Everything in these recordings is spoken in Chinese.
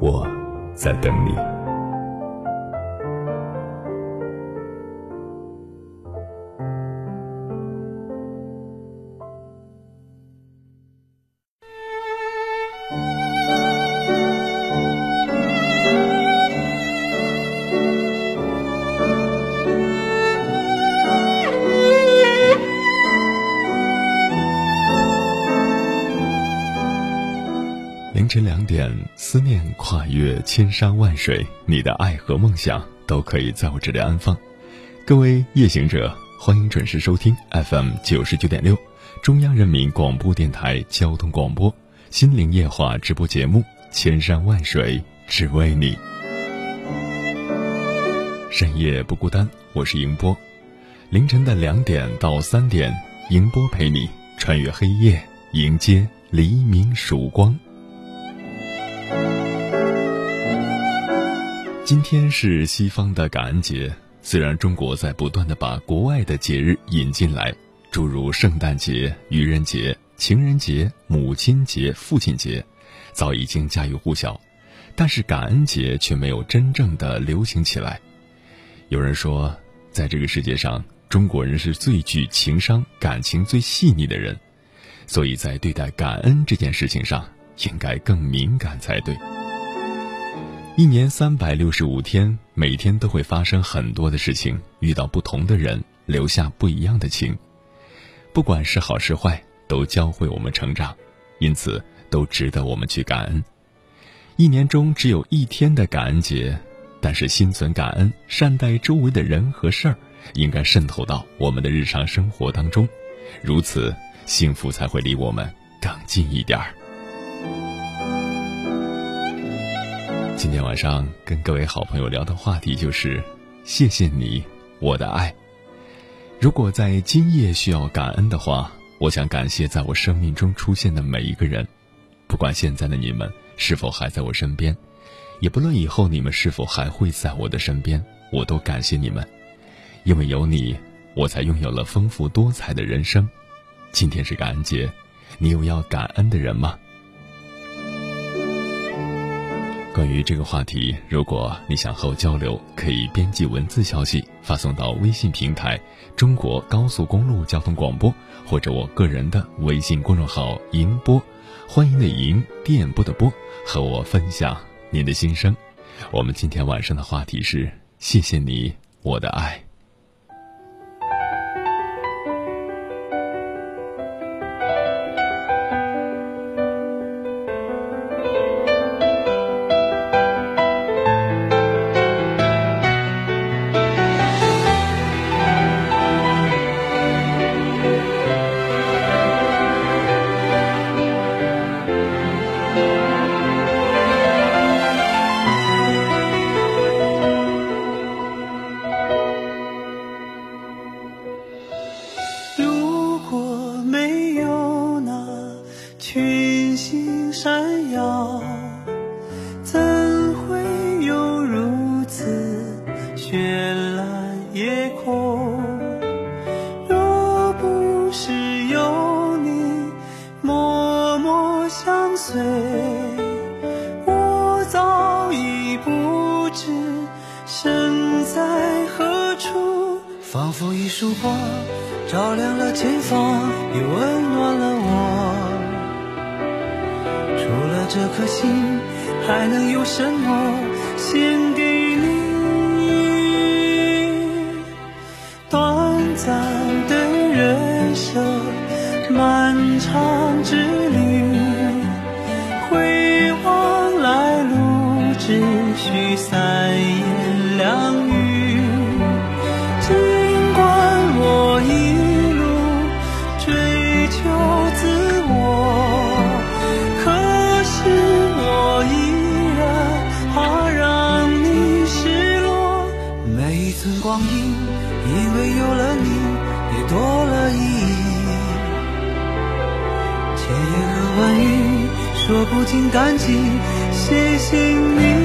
我在等你。凌晨两点，思念跨越千山万水，你的爱和梦想都可以在我这里安放。各位夜行者，欢迎准时收听 FM 九十九点六，中央人民广播电台交通广播《心灵夜话》直播节目《千山万水只为你》。深夜不孤单，我是迎波。凌晨的两点到三点，迎波陪你穿越黑夜，迎接黎明曙光。今天是西方的感恩节，虽然中国在不断的把国外的节日引进来，诸如圣诞节、愚人节、情人节、母亲节、父亲节，早已经家喻户晓，但是感恩节却没有真正的流行起来。有人说，在这个世界上，中国人是最具情商、感情最细腻的人，所以在对待感恩这件事情上，应该更敏感才对。一年三百六十五天，每天都会发生很多的事情，遇到不同的人，留下不一样的情。不管是好是坏，都教会我们成长，因此都值得我们去感恩。一年中只有一天的感恩节，但是心存感恩，善待周围的人和事儿，应该渗透到我们的日常生活当中，如此幸福才会离我们更近一点儿。今天晚上跟各位好朋友聊的话题就是，谢谢你，我的爱。如果在今夜需要感恩的话，我想感谢在我生命中出现的每一个人，不管现在的你们是否还在我身边，也不论以后你们是否还会在我的身边，我都感谢你们，因为有你，我才拥有了丰富多彩的人生。今天是感恩节，你有要感恩的人吗？关于这个话题，如果你想和我交流，可以编辑文字消息发送到微信平台“中国高速公路交通广播”或者我个人的微信公众号“银播”，欢迎的银，电波的波，和我分享您的心声。我们今天晚上的话题是：谢谢你，我的爱。说不尽感激，谢谢你。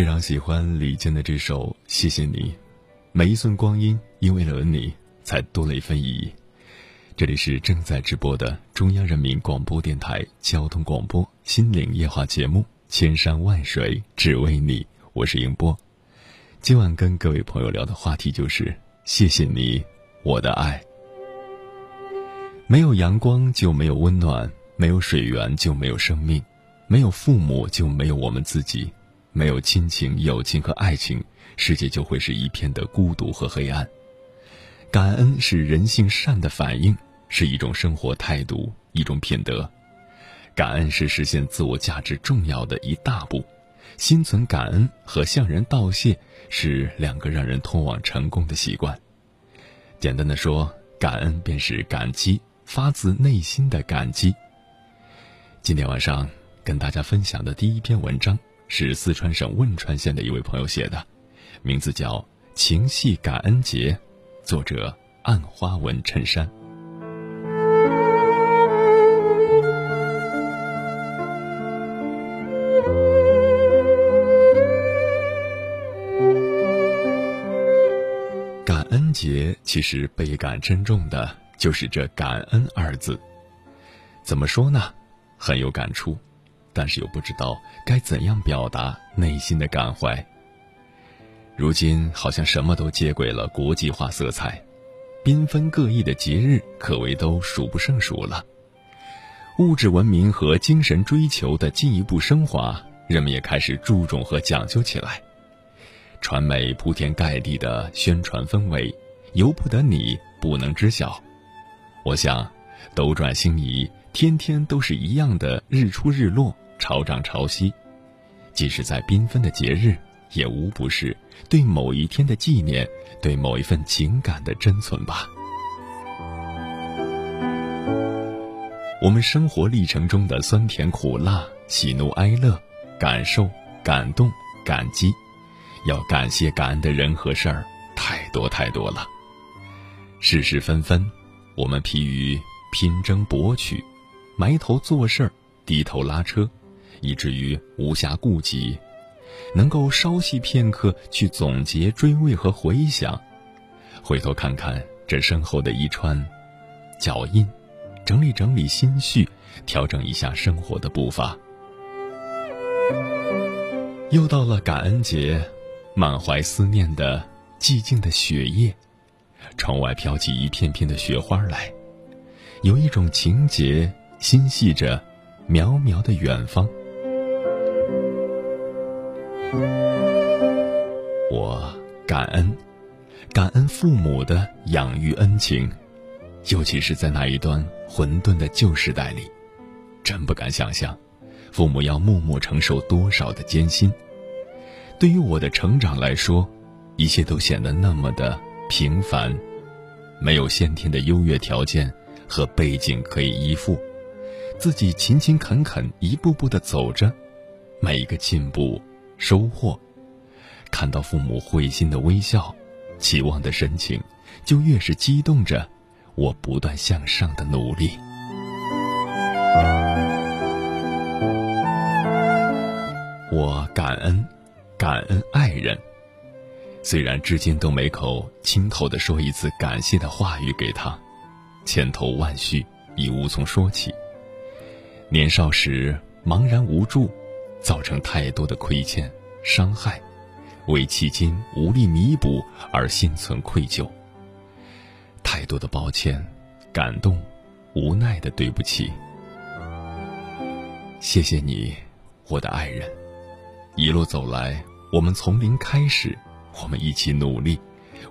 非常喜欢李健的这首《谢谢你》，每一寸光阴，因为有了你，才多了一份意义。这里是正在直播的中央人民广播电台交通广播《心灵夜话》节目《千山万水只为你》，我是迎波。今晚跟各位朋友聊的话题就是“谢谢你，我的爱”。没有阳光就没有温暖，没有水源就没有生命，没有父母就没有我们自己。没有亲情、友情和爱情，世界就会是一片的孤独和黑暗。感恩是人性善的反应，是一种生活态度，一种品德。感恩是实现自我价值重要的一大步。心存感恩和向人道谢是两个让人通往成功的习惯。简单的说，感恩便是感激，发自内心的感激。今天晚上跟大家分享的第一篇文章。是四川省汶川县的一位朋友写的，名字叫《情系感恩节》，作者暗花纹衬衫。感恩节其实倍感珍重的，就是这“感恩”二字。怎么说呢？很有感触。但是又不知道该怎样表达内心的感怀。如今好像什么都接轨了国际化色彩，缤纷各异的节日可谓都数不胜数了。物质文明和精神追求的进一步升华，人们也开始注重和讲究起来。传媒铺天盖地的宣传氛围，由不得你不能知晓。我想，斗转星移。天天都是一样的日出日落、潮涨潮汐，即使在缤纷的节日，也无不是对某一天的纪念，对某一份情感的珍存吧。我们生活历程中的酸甜苦辣、喜怒哀乐、感受、感动、感激，要感谢感恩的人和事儿，太多太多了。世事纷纷，我们疲于拼争博取。埋头做事儿，低头拉车，以至于无暇顾及，能够稍息片刻去总结、追味和回想，回头看看这身后的一串脚印，整理整理心绪，调整一下生活的步伐。又到了感恩节，满怀思念的寂静的雪夜，窗外飘起一片片的雪花来，有一种情节心系着渺渺的远方。我感恩，感恩父母的养育恩情，尤其是在那一段混沌的旧时代里，真不敢想象，父母要默默承受多少的艰辛。对于我的成长来说，一切都显得那么的平凡，没有先天的优越条件和背景可以依附，自己勤勤恳恳一步步的走着，每一个进步收获，看到父母会心的微笑，期望的神情，就越是激动着我不断向上的努力。我感恩。感恩爱人，虽然至今都没口亲口的说一次感谢的话语给他，千头万绪已无从说起。年少时茫然无助，造成太多的亏欠伤害，为迄今无力弥补而心存愧疚。太多的抱歉、感动、无奈的对不起。谢谢你，我的爱人，一路走来。我们从零开始，我们一起努力，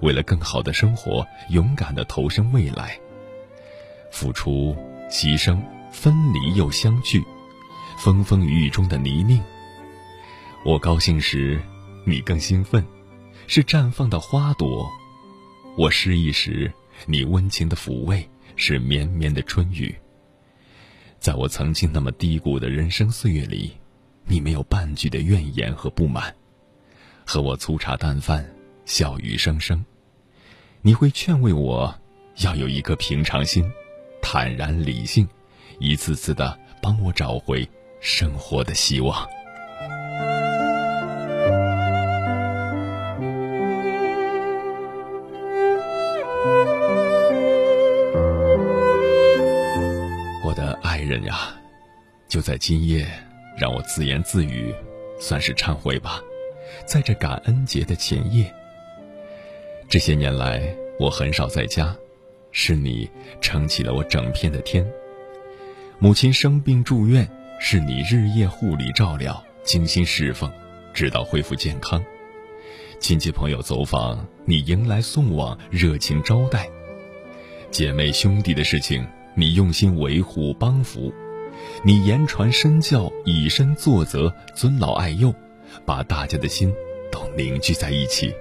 为了更好的生活，勇敢的投身未来。付出、牺牲、分离又相聚，风风雨雨中的泥泞。我高兴时，你更兴奋，是绽放的花朵；我失意时，你温情的抚慰，是绵绵的春雨。在我曾经那么低谷的人生岁月里，你没有半句的怨言和不满。和我粗茶淡饭，笑语声声，你会劝慰我，要有一颗平常心，坦然理性，一次次的帮我找回生活的希望。我的爱人呀，就在今夜，让我自言自语，算是忏悔吧。在这感恩节的前夜，这些年来我很少在家，是你撑起了我整片的天。母亲生病住院，是你日夜护理照料，精心侍奉，直到恢复健康。亲戚朋友走访，你迎来送往，热情招待。姐妹兄弟的事情，你用心维护帮扶，你言传身教，以身作则，尊老爱幼。把大家的心都凝聚在一起。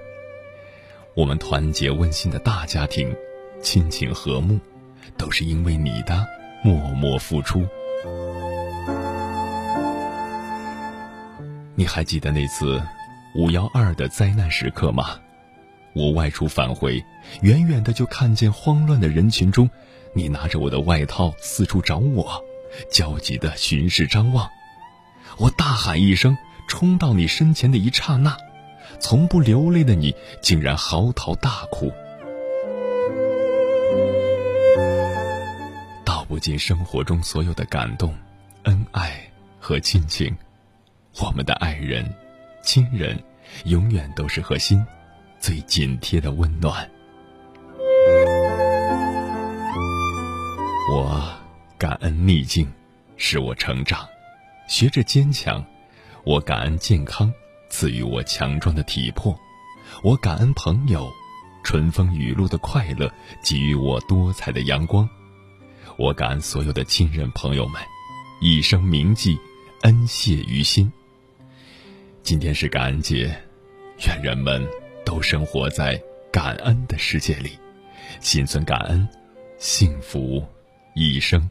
我们团结温馨的大家庭，亲情和睦，都是因为你的默默付出。你还记得那次五幺二的灾难时刻吗？我外出返回，远远的就看见慌乱的人群中，你拿着我的外套四处找我，焦急的巡视张望。我大喊一声。冲到你身前的一刹那，从不流泪的你竟然嚎啕大哭，尽生活中所有的感动、恩爱和亲情。我们的爱人、亲人，永远都是核心，最紧贴的温暖。我感恩逆境，使我成长，学着坚强。我感恩健康赐予我强壮的体魄，我感恩朋友，春风雨露的快乐给予我多彩的阳光，我感恩所有的亲人朋友们，一生铭记，恩谢于心。今天是感恩节，愿人们都生活在感恩的世界里，心存感恩，幸福一生。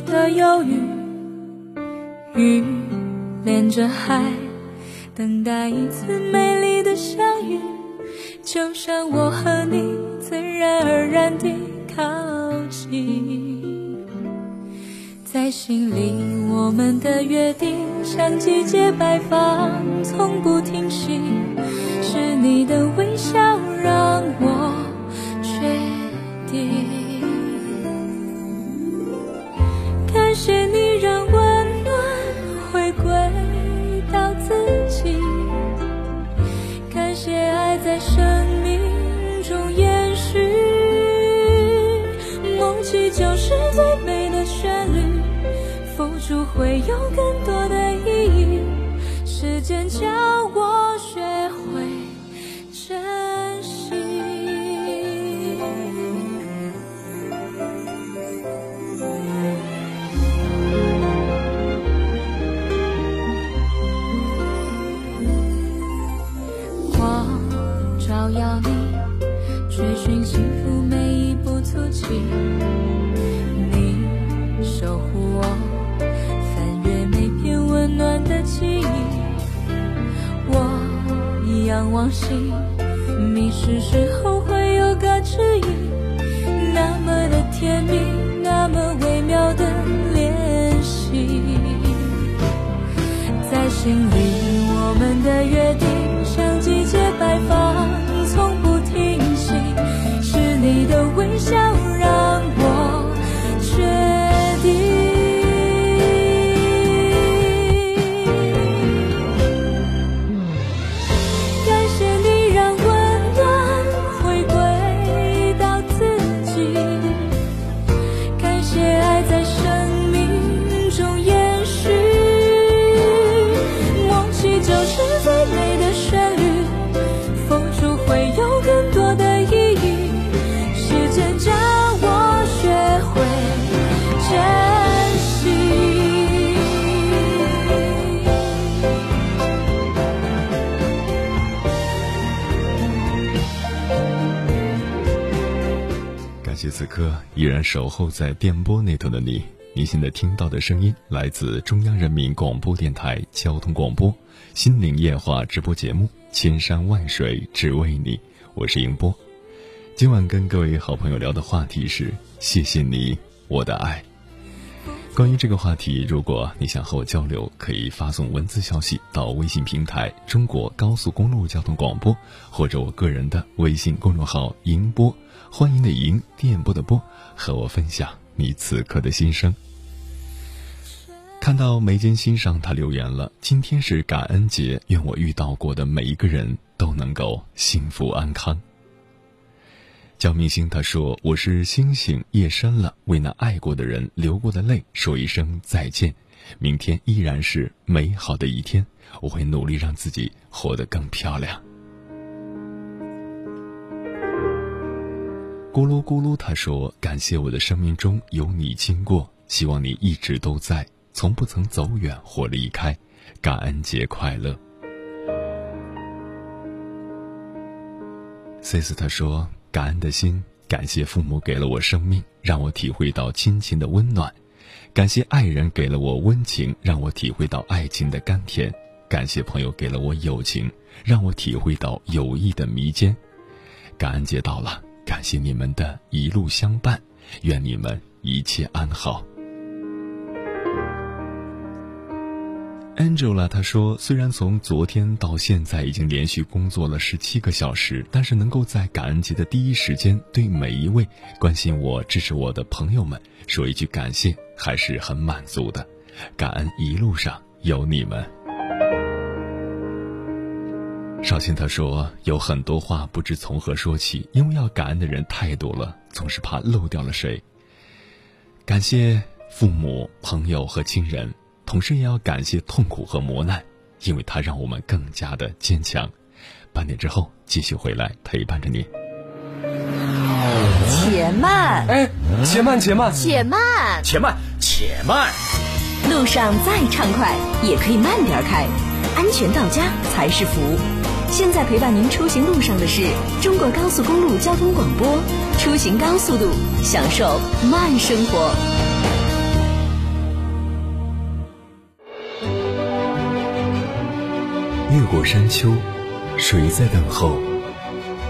的忧郁，雨连着海，等待一次美丽的相遇。就像我和你自然而然地靠近，在心里我们的约定像季节摆放，从不停息。是你的微心迷失之后。依然守候在电波那头的你。你现在听到的声音来自中央人民广播电台交通广播《心灵夜话》直播节目《千山万水只为你》，我是迎波。今晚跟各位好朋友聊的话题是：谢谢你，我的爱。关于这个话题，如果你想和我交流，可以发送文字消息到微信平台“中国高速公路交通广播”或者我个人的微信公众号“迎波”，欢迎的迎，电波的波，和我分享你此刻的心声。看到眉间心上，他留言了：“今天是感恩节，愿我遇到过的每一个人都能够幸福安康。”焦明星他说：“我是星星，夜深了，为那爱过的人流过的泪说一声再见。明天依然是美好的一天，我会努力让自己活得更漂亮。”咕噜咕噜，他说：“感谢我的生命中有你经过，希望你一直都在。”从不曾走远或离开，感恩节快乐。C 斯他说：“感恩的心，感谢父母给了我生命，让我体会到亲情的温暖；感谢爱人给了我温情，让我体会到爱情的甘甜；感谢朋友给了我友情，让我体会到友谊的弥坚。感恩节到了，感谢你们的一路相伴，愿你们一切安好。” Angela 她说：“虽然从昨天到现在已经连续工作了十七个小时，但是能够在感恩节的第一时间对每一位关心我、支持我的朋友们说一句感谢，还是很满足的。感恩一路上有你们。”绍兴他说：“有很多话不知从何说起，因为要感恩的人太多了，总是怕漏掉了谁。感谢父母、朋友和亲人。”同时也要感谢痛苦和磨难，因为它让我们更加的坚强。半点之后继续回来陪伴着你。且慢，哎，且慢，且慢，且慢，且慢，且慢。路上再畅快，也可以慢点开，安全到家才是福。现在陪伴您出行路上的是中国高速公路交通广播，出行高速度，享受慢生活。越过山丘，谁在等候？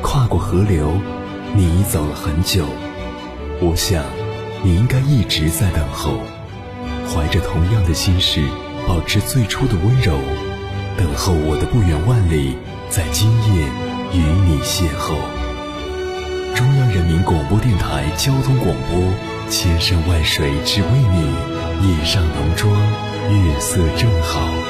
跨过河流，你已走了很久。我想，你应该一直在等候，怀着同样的心事，保持最初的温柔，等候我的不远万里。在今夜与你邂逅，中央人民广播电台交通广播，千山万水只为你，夜上浓妆，月色正好。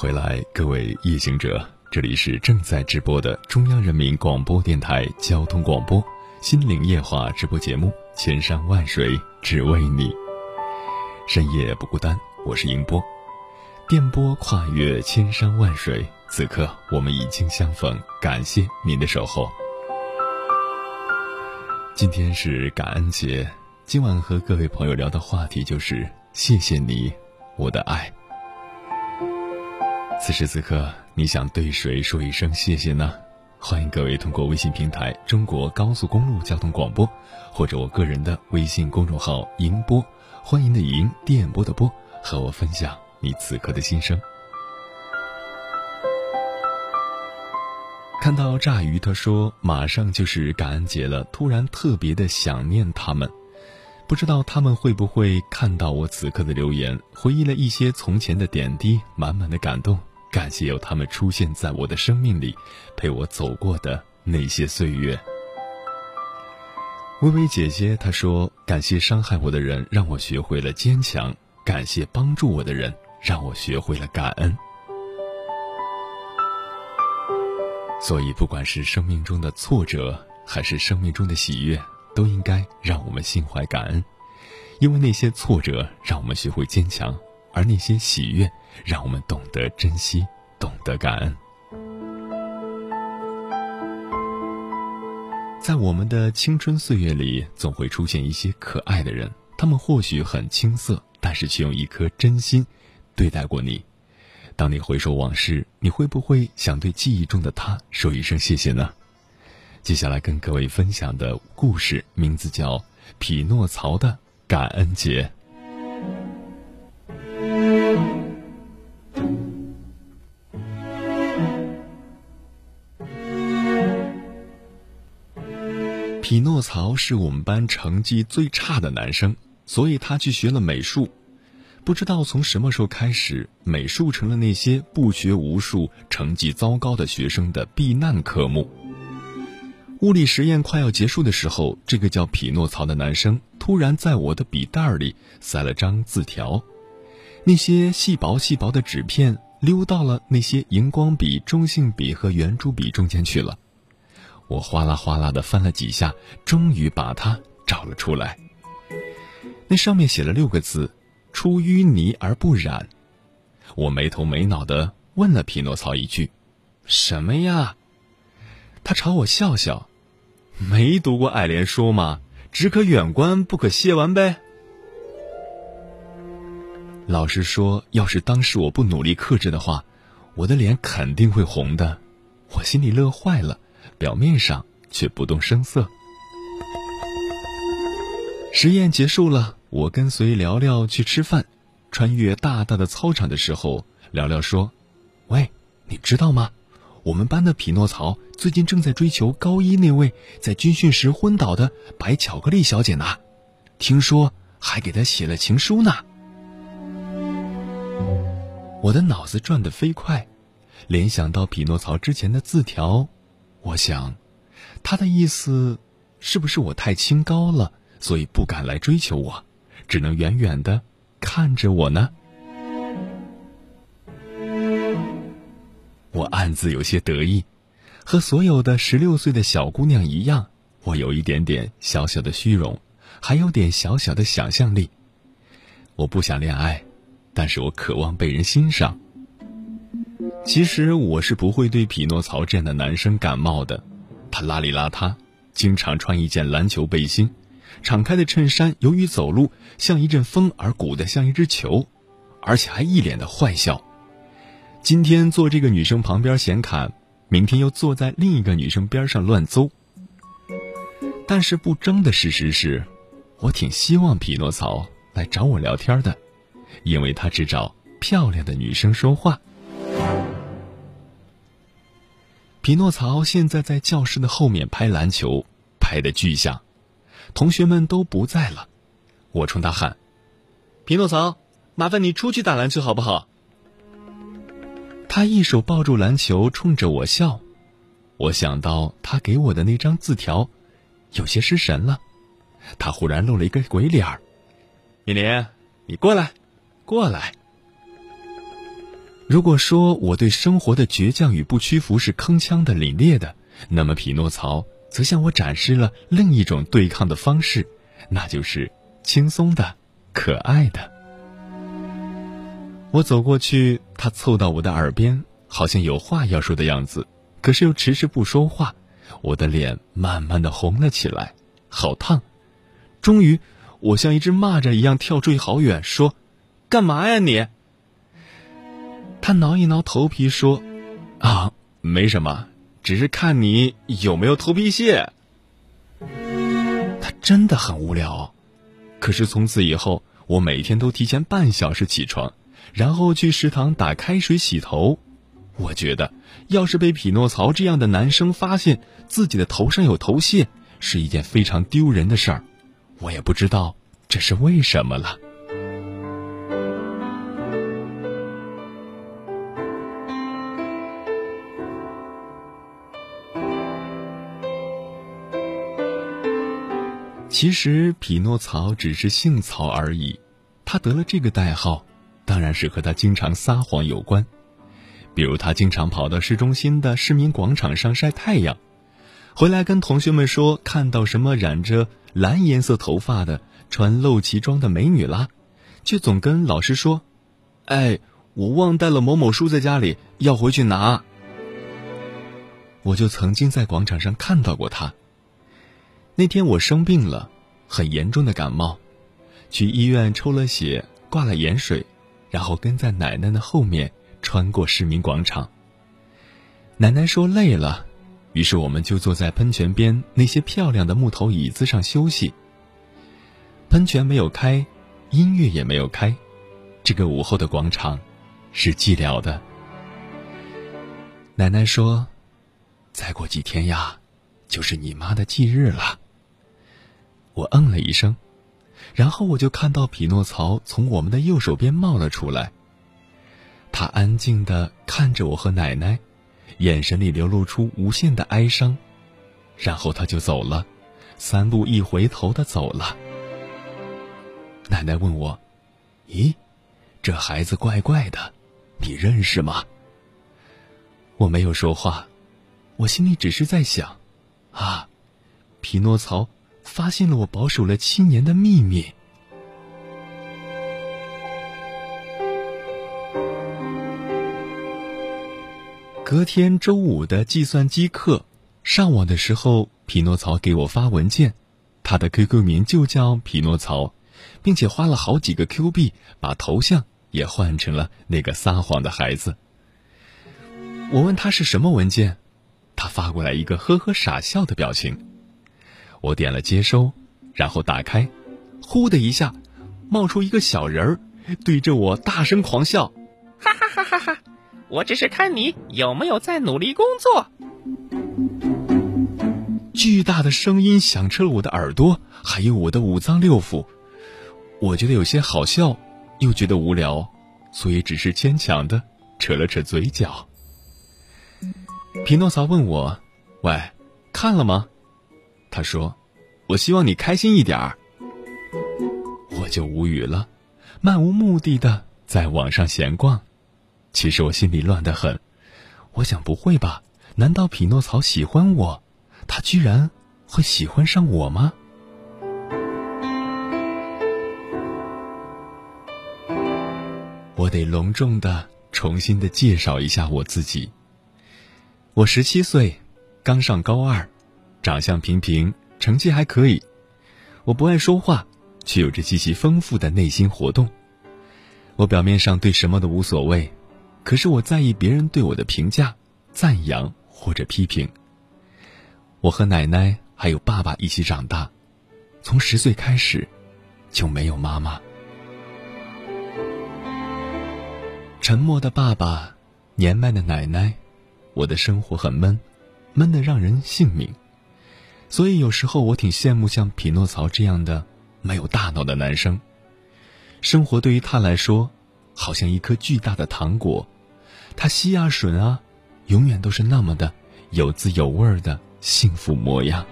回来，各位夜行者，这里是正在直播的中央人民广播电台交通广播《心灵夜话》直播节目《千山万水只为你》，深夜不孤单，我是迎波，电波跨越千山万水，此刻我们已经相逢，感谢您的守候。今天是感恩节，今晚和各位朋友聊的话题就是谢谢你，我的爱。此时此刻，你想对谁说一声谢谢呢？欢迎各位通过微信平台“中国高速公路交通广播”，或者我个人的微信公众号“迎播”，欢迎的迎，电波的波，和我分享你此刻的心声。看到炸鱼，他说马上就是感恩节了，突然特别的想念他们，不知道他们会不会看到我此刻的留言，回忆了一些从前的点滴，满满的感动。感谢有他们出现在我的生命里，陪我走过的那些岁月。微微姐姐她说：“感谢伤害我的人，让我学会了坚强；感谢帮助我的人，让我学会了感恩。”所以，不管是生命中的挫折，还是生命中的喜悦，都应该让我们心怀感恩，因为那些挫折让我们学会坚强。而那些喜悦，让我们懂得珍惜，懂得感恩。在我们的青春岁月里，总会出现一些可爱的人，他们或许很青涩，但是却用一颗真心对待过你。当你回首往事，你会不会想对记忆中的他说一声谢谢呢？接下来跟各位分享的故事名字叫《匹诺曹的感恩节》。匹诺曹是我们班成绩最差的男生，所以他去学了美术。不知道从什么时候开始，美术成了那些不学无术、成绩糟糕的学生的避难科目。物理实验快要结束的时候，这个叫匹诺曹的男生突然在我的笔袋里塞了张字条，那些细薄细薄的纸片溜到了那些荧光笔、中性笔和圆珠笔中间去了。我哗啦哗啦的翻了几下，终于把它找了出来。那上面写了六个字：“出淤泥而不染。”我没头没脑的问了匹诺曹一句：“什么呀？”他朝我笑笑：“没读过爱莲说吗？只可远观，不可亵玩呗。”老师说，要是当时我不努力克制的话，我的脸肯定会红的。我心里乐坏了。表面上却不动声色。实验结束了，我跟随聊聊去吃饭。穿越大大的操场的时候，聊聊说：“喂，你知道吗？我们班的匹诺曹最近正在追求高一那位在军训时昏倒的白巧克力小姐呢。听说还给她写了情书呢。”我的脑子转得飞快，联想到匹诺曹之前的字条。我想，他的意思，是不是我太清高了，所以不敢来追求我，只能远远的看着我呢？我暗自有些得意，和所有的十六岁的小姑娘一样，我有一点点小小的虚荣，还有点小小的想象力。我不想恋爱，但是我渴望被人欣赏。其实我是不会对匹诺曹这样的男生感冒的。他邋里邋遢，经常穿一件篮球背心，敞开的衬衫由于走路像一阵风而鼓得像一只球，而且还一脸的坏笑。今天坐这个女生旁边闲侃，明天又坐在另一个女生边上乱诌。但是不争的事实是，我挺希望匹诺曹来找我聊天的，因为他只找漂亮的女生说话。匹诺曹现在在教室的后面拍篮球，拍的巨响，同学们都不在了。我冲他喊：“匹诺曹，麻烦你出去打篮球好不好？”他一手抱住篮球，冲着我笑。我想到他给我的那张字条，有些失神了。他忽然露了一个鬼脸儿：“米林，你过来，过来。”如果说我对生活的倔强与不屈服是铿锵的、凛冽的，那么匹诺曹则向我展示了另一种对抗的方式，那就是轻松的、可爱的。我走过去，他凑到我的耳边，好像有话要说的样子，可是又迟迟不说话。我的脸慢慢的红了起来，好烫。终于，我像一只蚂蚱一样跳出去好远，说：“干嘛呀你？”他挠一挠头皮说：“啊，没什么，只是看你有没有头皮屑。”他真的很无聊，可是从此以后，我每天都提前半小时起床，然后去食堂打开水洗头。我觉得，要是被匹诺曹这样的男生发现自己的头上有头屑，是一件非常丢人的事儿。我也不知道这是为什么了。其实匹诺曹只是姓曹而已，他得了这个代号，当然是和他经常撒谎有关。比如他经常跑到市中心的市民广场上晒太阳，回来跟同学们说看到什么染着蓝颜色头发的、穿露脐装的美女啦，却总跟老师说：“哎，我忘带了某某书在家里，要回去拿。”我就曾经在广场上看到过他。那天我生病了，很严重的感冒，去医院抽了血，挂了盐水，然后跟在奶奶的后面穿过市民广场。奶奶说累了，于是我们就坐在喷泉边那些漂亮的木头椅子上休息。喷泉没有开，音乐也没有开，这个午后的广场是寂寥的。奶奶说：“再过几天呀，就是你妈的忌日了。”我嗯了一声，然后我就看到匹诺曹从我们的右手边冒了出来。他安静的看着我和奶奶，眼神里流露出无限的哀伤，然后他就走了，三步一回头的走了。奶奶问我：“咦，这孩子怪怪的，你认识吗？”我没有说话，我心里只是在想：啊，匹诺曹。发现了我保守了七年的秘密。隔天周五的计算机课，上网的时候，匹诺曹给我发文件，他的 QQ 名就叫匹诺曹，并且花了好几个 Q 币把头像也换成了那个撒谎的孩子。我问他是什么文件，他发过来一个呵呵傻笑的表情。我点了接收，然后打开，呼的一下，冒出一个小人儿，对着我大声狂笑，哈哈哈哈哈！我只是看你有没有在努力工作。巨大的声音响彻了我的耳朵，还有我的五脏六腑。我觉得有些好笑，又觉得无聊，所以只是牵强的扯了扯嘴角。匹诺曹问我：“喂，看了吗？”他说：“我希望你开心一点儿。”我就无语了，漫无目的的在网上闲逛。其实我心里乱得很，我想不会吧？难道匹诺曹喜欢我？他居然会喜欢上我吗？我得隆重的重新的介绍一下我自己。我十七岁，刚上高二，长相平平，成绩还可以。我不爱说话，却有着极其丰富的内心活动。我表面上对什么都无所谓，可是我在意别人对我的评价、赞扬或者批评。我和奶奶还有爸爸一起长大，从十岁开始就没有妈妈。沉默的爸爸，年迈的奶奶，我的生活很闷，闷得让人性命。所以有时候我挺羡慕像匹诺曹这样的没有大脑的男生。生活对于他来说，好像一颗巨大的糖果，他吸啊吮啊，永远都是那么的有滋有味的幸福模样。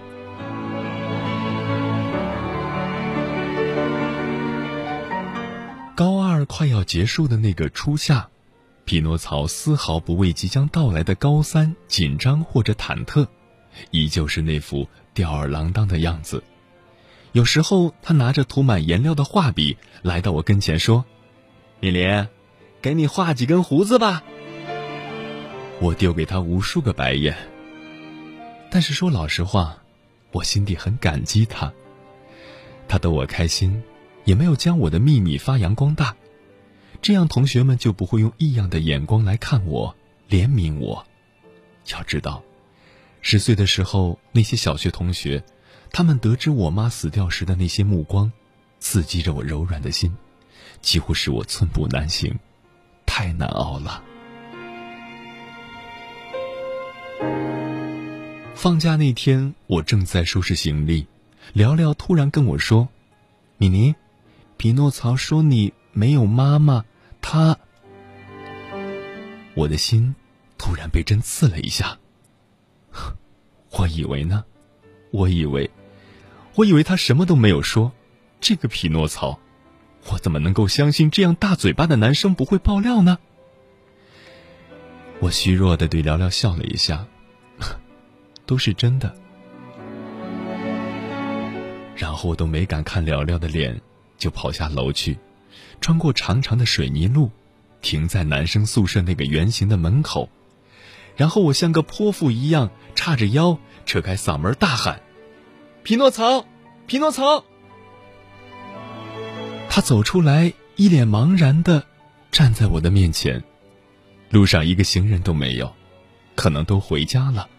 高二快要结束的那个初夏，匹诺曹丝毫不为即将到来的高三紧张或者忐忑，依旧是那副吊儿郎当的样子。有时候，他拿着涂满颜料的画笔来到我跟前说：“米莲，给你画几根胡子吧。”我丢给他无数个白眼。但是说老实话，我心底很感激他。他逗我开心。也没有将我的秘密发扬光大，这样同学们就不会用异样的眼光来看我，怜悯我。要知道，十岁的时候，那些小学同学，他们得知我妈死掉时的那些目光，刺激着我柔软的心，几乎使我寸步难行，太难熬了。放假那天，我正在收拾行李，聊聊突然跟我说：“米妮。”匹诺曹说：“你没有妈妈，他……”我的心突然被针刺了一下。我以为呢，我以为，我以为他什么都没有说。这个匹诺曹，我怎么能够相信这样大嘴巴的男生不会爆料呢？我虚弱的对聊聊笑了一下，都是真的。然后我都没敢看聊聊的脸。就跑下楼去，穿过长长的水泥路，停在男生宿舍那个圆形的门口，然后我像个泼妇一样叉着腰，扯开嗓门大喊：“匹诺曹，匹诺曹！”他走出来，一脸茫然的站在我的面前，路上一个行人都没有，可能都回家了。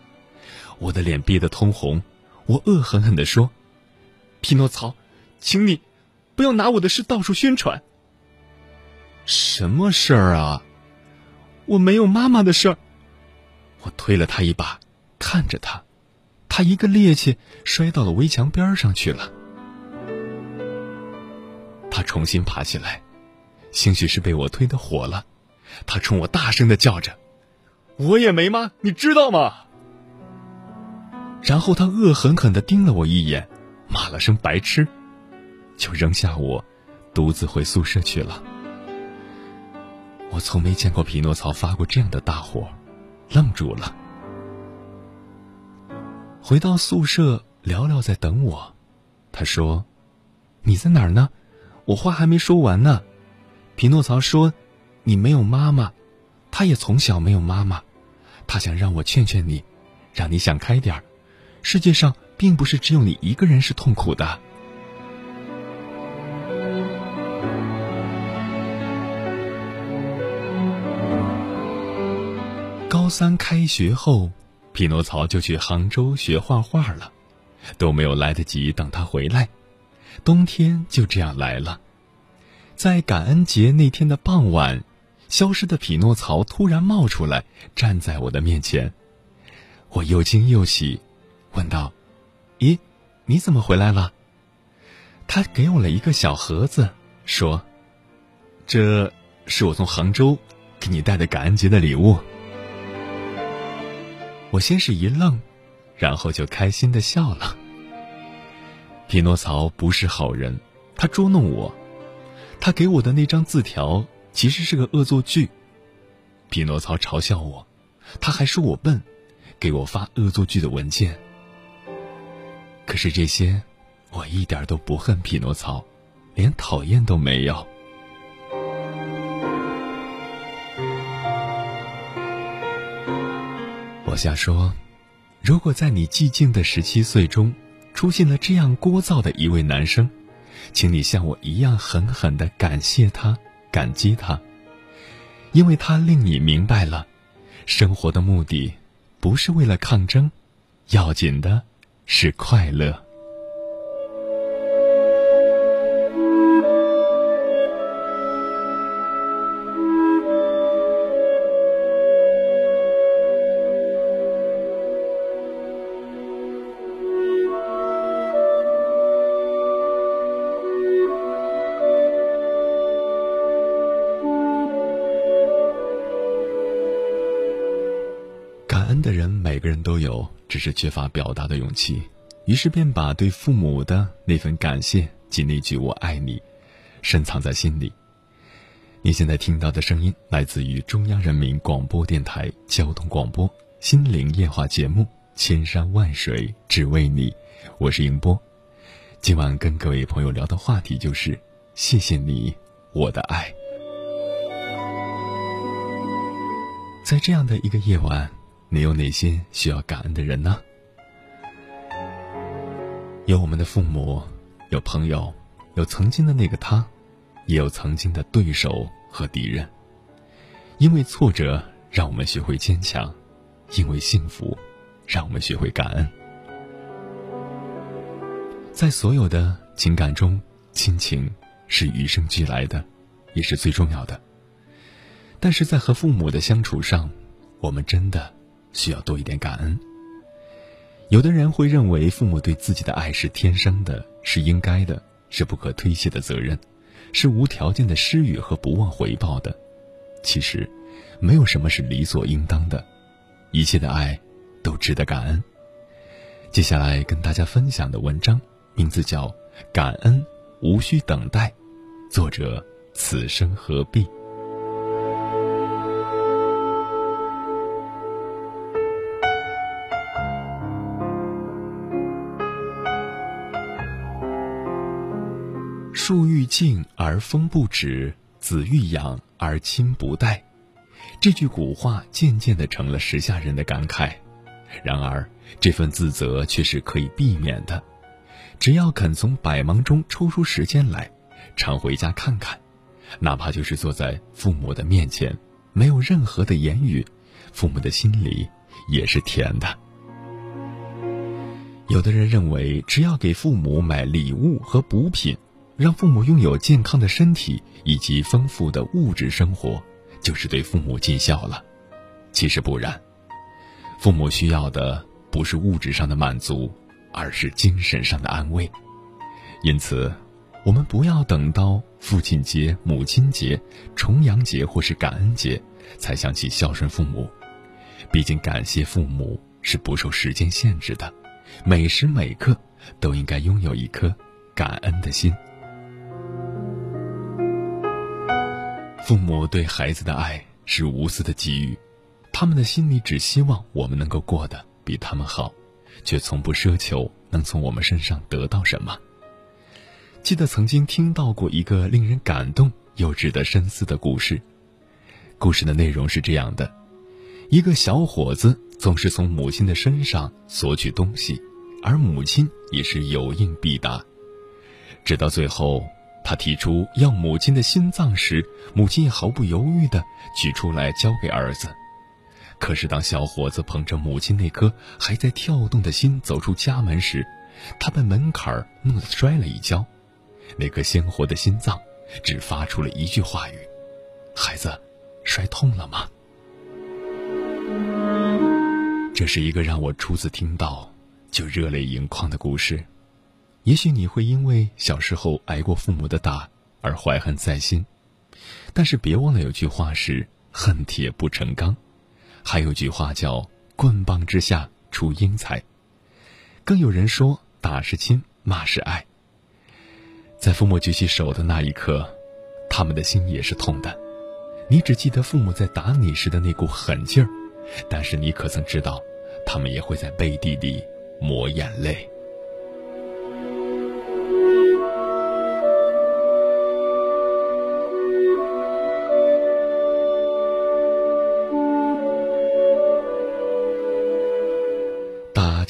我的脸憋得通红，我恶狠狠地说：“匹诺曹，请你。”不要拿我的事到处宣传。什么事儿啊？我没有妈妈的事儿。我推了他一把，看着他，他一个趔趄摔到了围墙边上去了。他重新爬起来，兴许是被我推的火了，他冲我大声的叫着：“我也没妈，你知道吗？”然后他恶狠狠的盯了我一眼，骂了声白痴。就扔下我，独自回宿舍去了。我从没见过匹诺曹发过这样的大火，愣住了。回到宿舍，聊聊在等我。他说：“你在哪儿呢？我话还没说完呢。”匹诺曹说：“你没有妈妈，他也从小没有妈妈。他想让我劝劝你，让你想开点儿。世界上并不是只有你一个人是痛苦的。”高三开学后，匹诺曹就去杭州学画画了，都没有来得及等他回来，冬天就这样来了。在感恩节那天的傍晚，消失的匹诺曹突然冒出来，站在我的面前，我又惊又喜，问道：“咦，你怎么回来了？”他给我了一个小盒子，说：“这是我从杭州给你带的感恩节的礼物。”我先是一愣，然后就开心的笑了。匹诺曹不是好人，他捉弄我，他给我的那张字条其实是个恶作剧。匹诺曹嘲笑我，他还说我笨，给我发恶作剧的文件。可是这些，我一点都不恨匹诺曹，连讨厌都没有。我瞎说，如果在你寂静的十七岁中，出现了这样聒噪的一位男生，请你像我一样狠狠的感谢他，感激他，因为他令你明白了，生活的目的不是为了抗争，要紧的是快乐。是缺乏表达的勇气，于是便把对父母的那份感谢及那句“我爱你”深藏在心里。你现在听到的声音来自于中央人民广播电台交通广播《心灵夜话》节目《千山万水只为你》，我是迎波。今晚跟各位朋友聊的话题就是“谢谢你，我的爱”。在这样的一个夜晚。你有哪些需要感恩的人呢？有我们的父母，有朋友，有曾经的那个他，也有曾经的对手和敌人。因为挫折，让我们学会坚强；因为幸福，让我们学会感恩。在所有的情感中，亲情是与生俱来的，也是最重要的。但是在和父母的相处上，我们真的。需要多一点感恩。有的人会认为父母对自己的爱是天生的，是应该的，是不可推卸的责任，是无条件的施予和不忘回报的。其实，没有什么是理所应当的，一切的爱都值得感恩。接下来跟大家分享的文章名字叫《感恩无需等待》，作者此生何必。树欲静而风不止，子欲养而亲不待。这句古话渐渐的成了时下人的感慨。然而，这份自责却是可以避免的。只要肯从百忙中抽出时间来，常回家看看，哪怕就是坐在父母的面前，没有任何的言语，父母的心里也是甜的。有的人认为，只要给父母买礼物和补品。让父母拥有健康的身体以及丰富的物质生活，就是对父母尽孝了。其实不然，父母需要的不是物质上的满足，而是精神上的安慰。因此，我们不要等到父亲节、母亲节、重阳节或是感恩节，才想起孝顺父母。毕竟，感谢父母是不受时间限制的，每时每刻都应该拥有一颗感恩的心。父母对孩子的爱是无私的给予，他们的心里只希望我们能够过得比他们好，却从不奢求能从我们身上得到什么。记得曾经听到过一个令人感动又值得深思的故事。故事的内容是这样的：一个小伙子总是从母亲的身上索取东西，而母亲也是有应必答，直到最后。他提出要母亲的心脏时，母亲也毫不犹豫地取出来交给儿子。可是，当小伙子捧着母亲那颗还在跳动的心走出家门时，他被门槛儿弄得摔了一跤，那颗鲜活的心脏只发出了一句话语：“孩子，摔痛了吗？”这是一个让我初次听到就热泪盈眶的故事。也许你会因为小时候挨过父母的打而怀恨在心，但是别忘了有句话是“恨铁不成钢”，还有句话叫“棍棒之下出英才”。更有人说“打是亲，骂是爱”。在父母举起手的那一刻，他们的心也是痛的。你只记得父母在打你时的那股狠劲儿，但是你可曾知道，他们也会在背地里抹眼泪。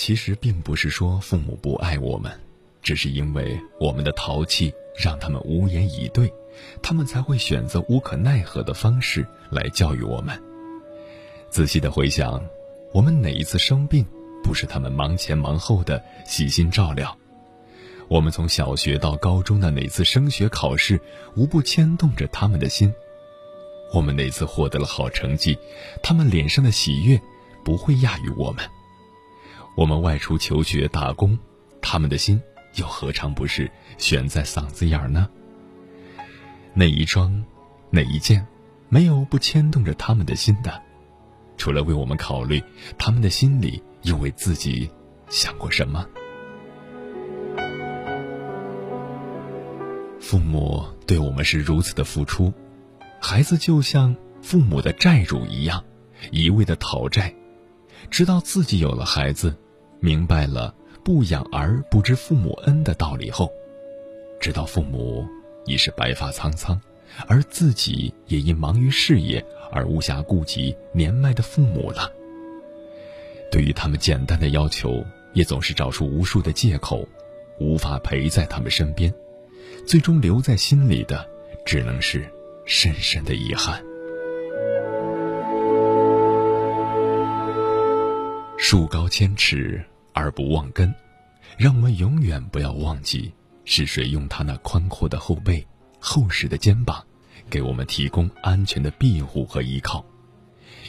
其实并不是说父母不爱我们，只是因为我们的淘气让他们无言以对，他们才会选择无可奈何的方式来教育我们。仔细的回想，我们哪一次生病，不是他们忙前忙后的细心照料？我们从小学到高中的哪次升学考试，无不牵动着他们的心。我们哪次获得了好成绩，他们脸上的喜悦，不会亚于我们。我们外出求学打工，他们的心又何尝不是悬在嗓子眼儿呢？哪一桩，哪一件，没有不牵动着他们的心的？除了为我们考虑，他们的心里又为自己想过什么？父母对我们是如此的付出，孩子就像父母的债主一样，一味的讨债，直到自己有了孩子，明白了“不养儿不知父母恩”的道理后，直到父母已是白发苍苍，而自己也因忙于事业。而无暇顾及年迈的父母了。对于他们简单的要求，也总是找出无数的借口，无法陪在他们身边，最终留在心里的，只能是深深的遗憾。树高千尺而不忘根，让我们永远不要忘记，是谁用他那宽阔的后背、厚实的肩膀。给我们提供安全的庇护和依靠，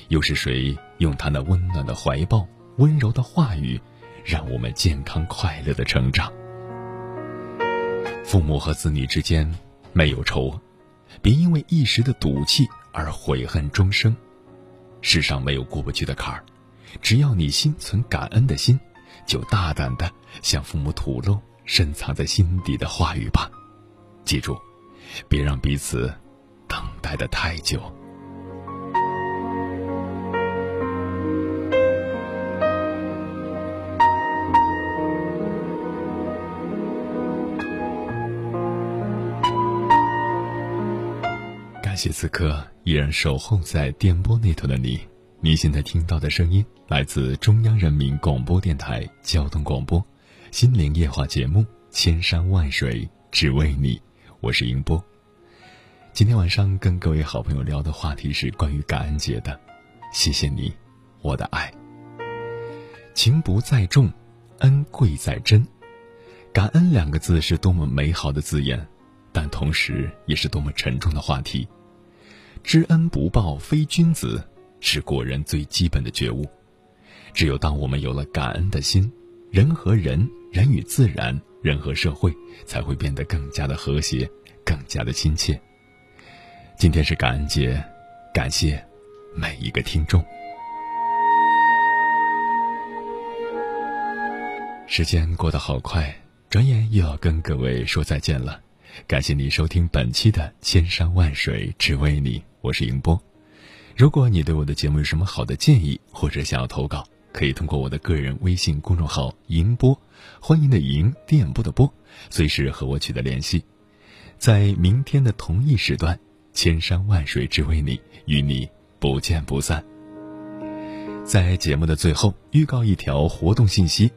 又是谁用他那温暖的怀抱、温柔的话语，让我们健康快乐的成长？父母和子女之间没有仇，别因为一时的赌气而悔恨终生。世上没有过不去的坎儿，只要你心存感恩的心，就大胆的向父母吐露深藏在心底的话语吧。记住，别让彼此。等待的太久。感谢此刻依然守候在电波那头的你。你现在听到的声音来自中央人民广播电台交通广播《心灵夜话》节目《千山万水只为你》，我是英波。今天晚上跟各位好朋友聊的话题是关于感恩节的，谢谢你，我的爱。情不在重，恩贵在真。感恩两个字是多么美好的字眼，但同时也是多么沉重的话题。知恩不报非君子，是国人最基本的觉悟。只有当我们有了感恩的心，人和人、人与自然、人和社会才会变得更加的和谐，更加的亲切。今天是感恩节，感谢每一个听众。时间过得好快，转眼又要跟各位说再见了。感谢你收听本期的《千山万水只为你》，我是迎波。如果你对我的节目有什么好的建议，或者想要投稿，可以通过我的个人微信公众号“银波”，欢迎的银，电波的波，随时和我取得联系。在明天的同一时段。千山万水只为你，与你不见不散。在节目的最后，预告一条活动信息：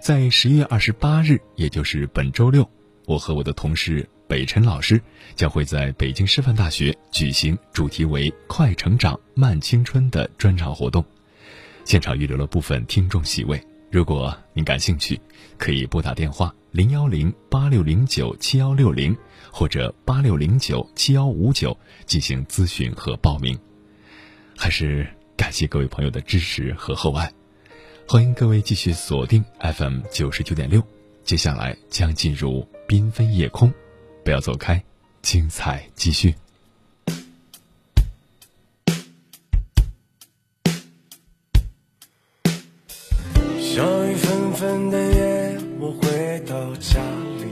在十月二十八日，也就是本周六，我和我的同事北辰老师将会在北京师范大学举行主题为“快成长慢青春”的专场活动。现场预留了部分听众席位，如果您感兴趣，可以拨打电话零幺零八六零九七幺六零。或者八六零九七幺五九进行咨询和报名，还是感谢各位朋友的支持和厚爱，欢迎各位继续锁定 FM 九十九点六，接下来将进入缤纷夜空，不要走开，精彩继续。小雨纷纷的夜，我回到家里。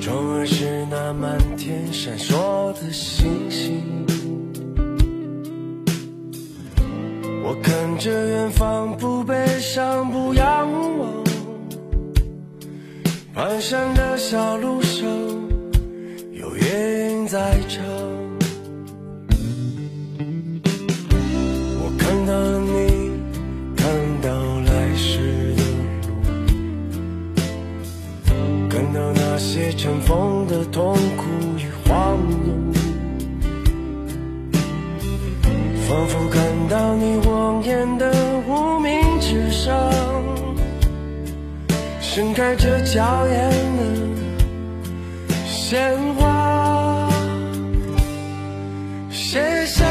窗外是那满天闪烁的星星，我看着远方，不山的小路上，有云在唱。我看到你，看到来时的路，看到那些尘封的痛苦与荒芜，仿佛看到你。盛开着娇艳的鲜花。谢谢，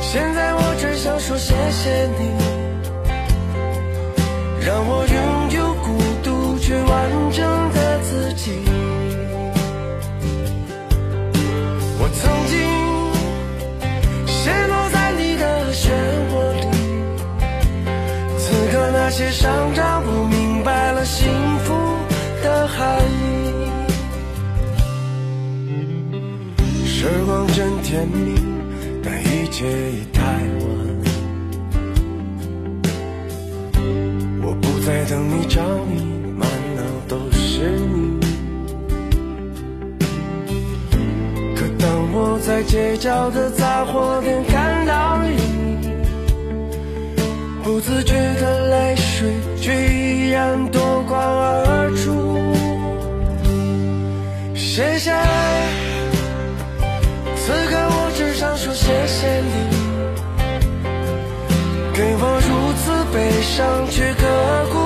现在我只想说谢谢你，在等你找你，满脑都是你。可当我在街角的杂货店看到你，不自觉的泪水却依然夺眶而出。谢谢。此刻我只想说谢谢你，给我如此悲伤却刻骨